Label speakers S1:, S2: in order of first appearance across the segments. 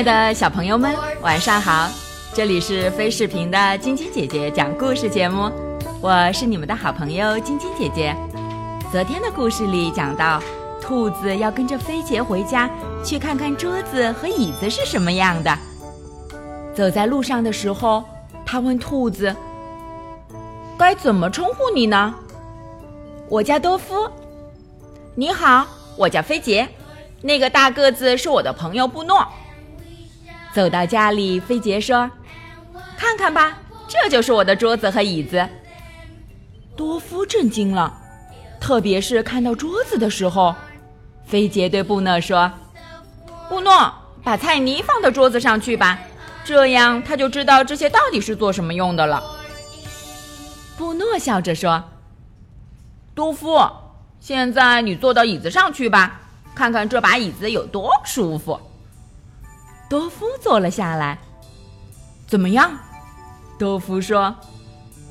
S1: 爱的小朋友们，晚上好！这里是飞视频的晶晶姐姐讲故事节目，我是你们的好朋友晶晶姐姐。昨天的故事里讲到，兔子要跟着飞杰回家，去看看桌子和椅子是什么样的。走在路上的时候，他问兔子：“该怎么称呼你呢？”“
S2: 我叫多夫。”“
S1: 你好，我叫飞杰。”“那个大个子是我的朋友布诺。”走到家里，飞杰说：“看看吧，这就是我的桌子和椅子。”多夫震惊了，特别是看到桌子的时候。飞杰对布诺说：“布诺，把菜泥放到桌子上去吧，这样他就知道这些到底是做什么用的了。”布诺笑着说：“多夫，现在你坐到椅子上去吧，看看这把椅子有多舒服。”多夫坐了下来，怎么样？多夫说：“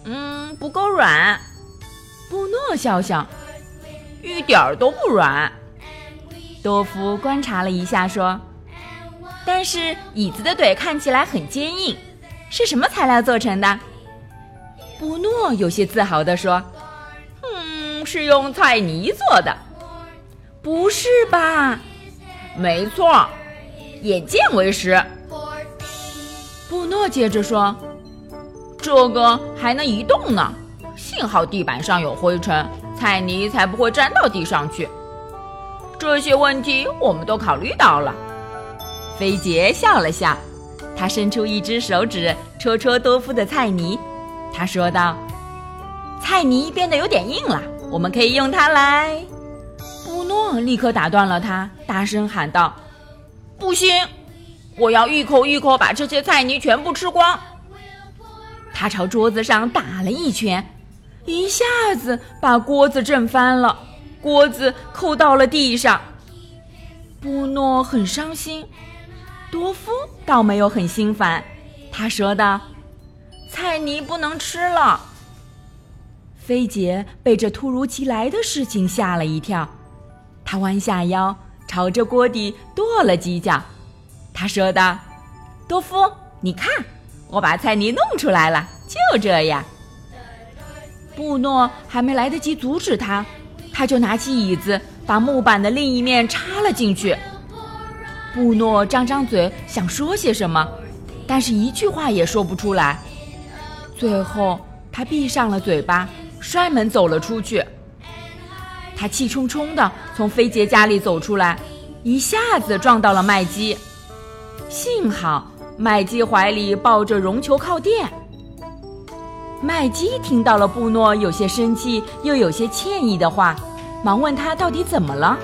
S1: 嗯，不够软。”布诺笑笑：“一点儿都不软。”多夫观察了一下，说：“但是椅子的腿看起来很坚硬，是什么材料做成的？”布诺有些自豪地说：“嗯，是用菜泥做的。”不是吧？没错。眼见为实，布诺接着说：“这个还能移动呢，幸好地板上有灰尘，菜泥才不会粘到地上去。这些问题我们都考虑到了。”飞杰笑了笑，他伸出一只手指戳戳多夫的菜泥，他说道：“菜泥变得有点硬了，我们可以用它来。”布诺立刻打断了他，大声喊道。不行，我要一口一口把这些菜泥全部吃光。他朝桌子上打了一拳，一下子把锅子震翻了，锅子扣到了地上。布诺很伤心，多夫倒没有很心烦。他说道：“菜泥不能吃了。”菲杰被这突如其来的事情吓了一跳，他弯下腰。朝着锅底跺了几脚，他说道：“多夫，你看，我把菜泥弄出来了，就这样。”布诺还没来得及阻止他，他就拿起椅子，把木板的另一面插了进去。布诺张张嘴想说些什么，但是一句话也说不出来。最后，他闭上了嘴巴，摔门走了出去。他气冲冲地从飞杰家里走出来，一下子撞到了麦基。幸好麦基怀里抱着绒球靠垫。麦基听到了布诺有些生气又有些歉意的话，忙问他到底怎么了。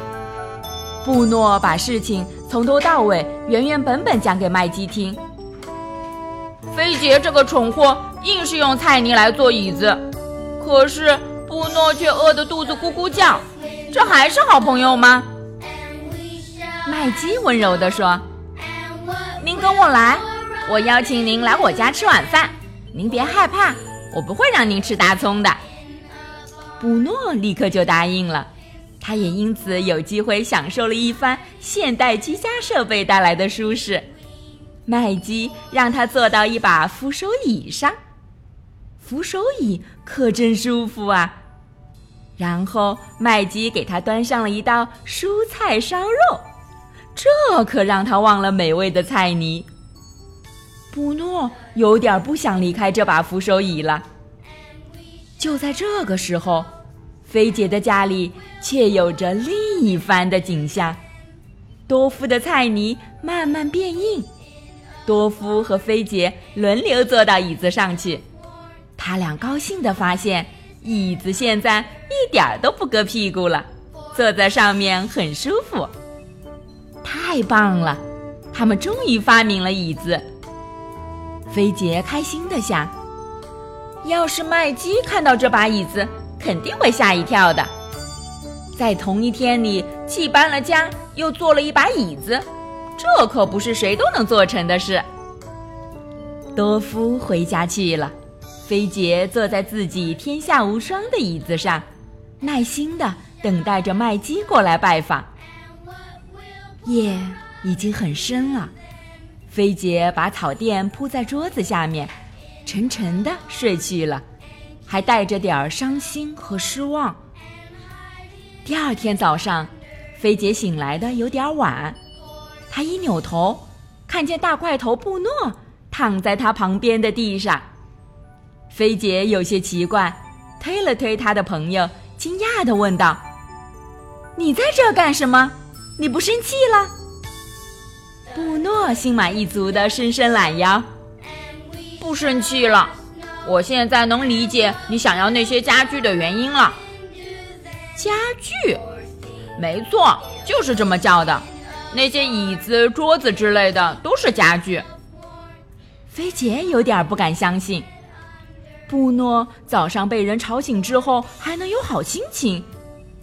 S1: 布诺把事情从头到尾原原本本讲给麦基听。飞杰这个蠢货硬是用菜泥来做椅子，可是。布诺却饿得肚子咕咕叫，这还是好朋友吗？麦基温柔地说：“您跟我来，我邀请您来我家吃晚饭。您别害怕，我不会让您吃大葱的。”布诺立刻就答应了，他也因此有机会享受了一番现代居家设备带来的舒适。麦基让他坐到一把扶手椅上。扶手椅可真舒服啊！然后麦基给他端上了一道蔬菜烧肉，这可让他忘了美味的菜泥。布诺有点不想离开这把扶手椅了。就在这个时候，菲姐的家里却有着另一番的景象：多夫的菜泥慢慢变硬，多夫和菲姐轮流坐到椅子上去。他俩高兴地发现，椅子现在一点儿都不硌屁股了，坐在上面很舒服。太棒了，他们终于发明了椅子。菲杰开心地想：要是麦基看到这把椅子，肯定会吓一跳的。在同一天里，既搬了家，又做了一把椅子，这可不是谁都能做成的事。多夫回家去了。飞杰坐在自己天下无双的椅子上，耐心的等待着麦基过来拜访。夜已经很深了，菲杰把草垫铺在桌子下面，沉沉的睡去了，还带着点儿伤心和失望。第二天早上，菲杰醒来的有点晚，他一扭头，看见大块头布诺躺在他旁边的地上。菲姐有些奇怪，推了推她的朋友，惊讶的问道：“你在这干什么？你不生气了？”布诺心满意足的伸伸懒腰，
S2: 不生气了。我现在能理解你想要那些家具的原因了。
S1: 家具，
S2: 没错，就是这么叫的。那些椅子、桌子之类的都是家具。
S1: 菲姐有点不敢相信，布诺早上被人吵醒之后还能有好心情，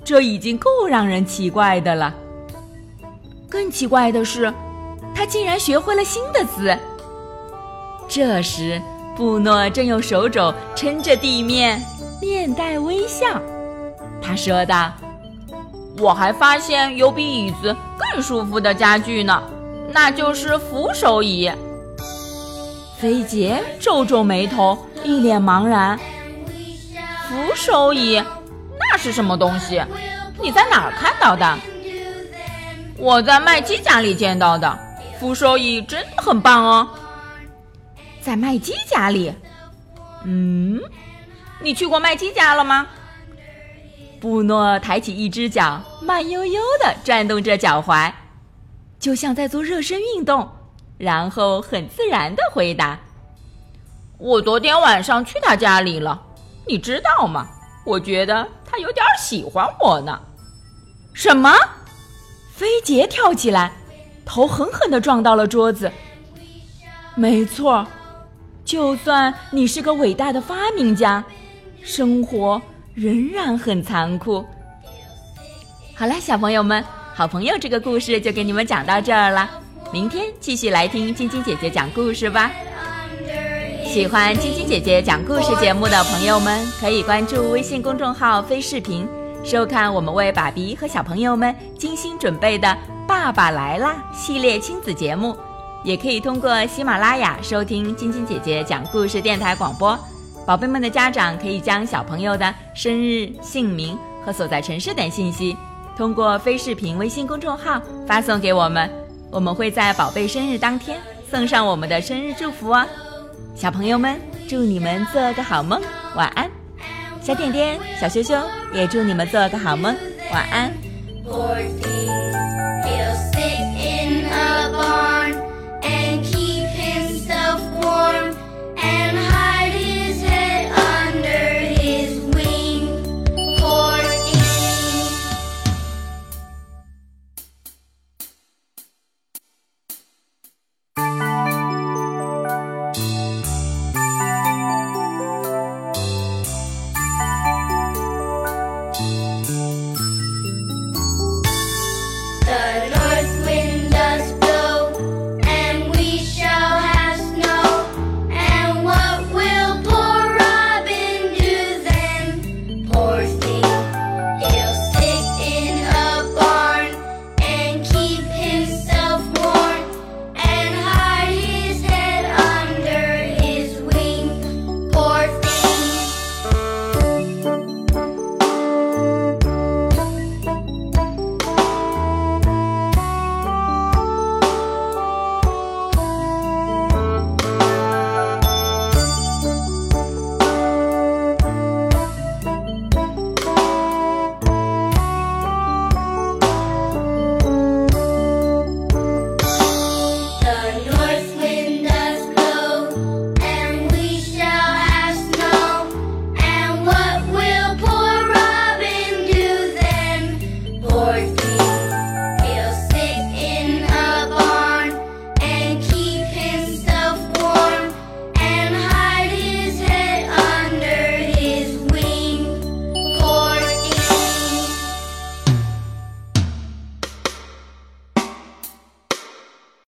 S1: 这已经够让人奇怪的了。更奇怪的是。他竟然学会了新的词。这时，布诺正用手肘撑着地面，面带微笑。他说道：“
S2: 我还发现有比椅子更舒服的家具呢，那就是扶手椅。”
S1: 菲杰皱皱眉头，一脸茫然。
S2: “扶手椅？那是什么东西？你在哪儿看到的？”“我在麦基家里见到的。”扶手椅真的很棒哦，
S1: 在麦基家里。
S2: 嗯，你去过麦基家了吗？
S1: 布诺抬起一只脚，慢悠悠地转动着脚踝，就像在做热身运动，然后很自然地回答：“
S2: 我昨天晚上去他家里了，你知道吗？我觉得他有点喜欢我呢。”
S1: 什么？飞杰跳起来。头狠狠地撞到了桌子。没错，就算你是个伟大的发明家，生活仍然很残酷。好了，小朋友们，好朋友这个故事就给你们讲到这儿了。明天继续来听晶晶姐姐讲故事吧。喜欢晶晶姐姐讲故事节目的朋友们，可以关注微信公众号“飞视频”，收看我们为爸比和小朋友们精心准备的。爸爸来啦！系列亲子节目，也可以通过喜马拉雅收听晶晶姐姐讲故事电台广播。宝贝们的家长可以将小朋友的生日、姓名和所在城市等信息，通过非视频微信公众号发送给我们，我们会在宝贝生日当天送上我们的生日祝福哦。小朋友们，祝你们做个好梦，晚安！小点点、小羞羞也祝你们做个好梦，晚安。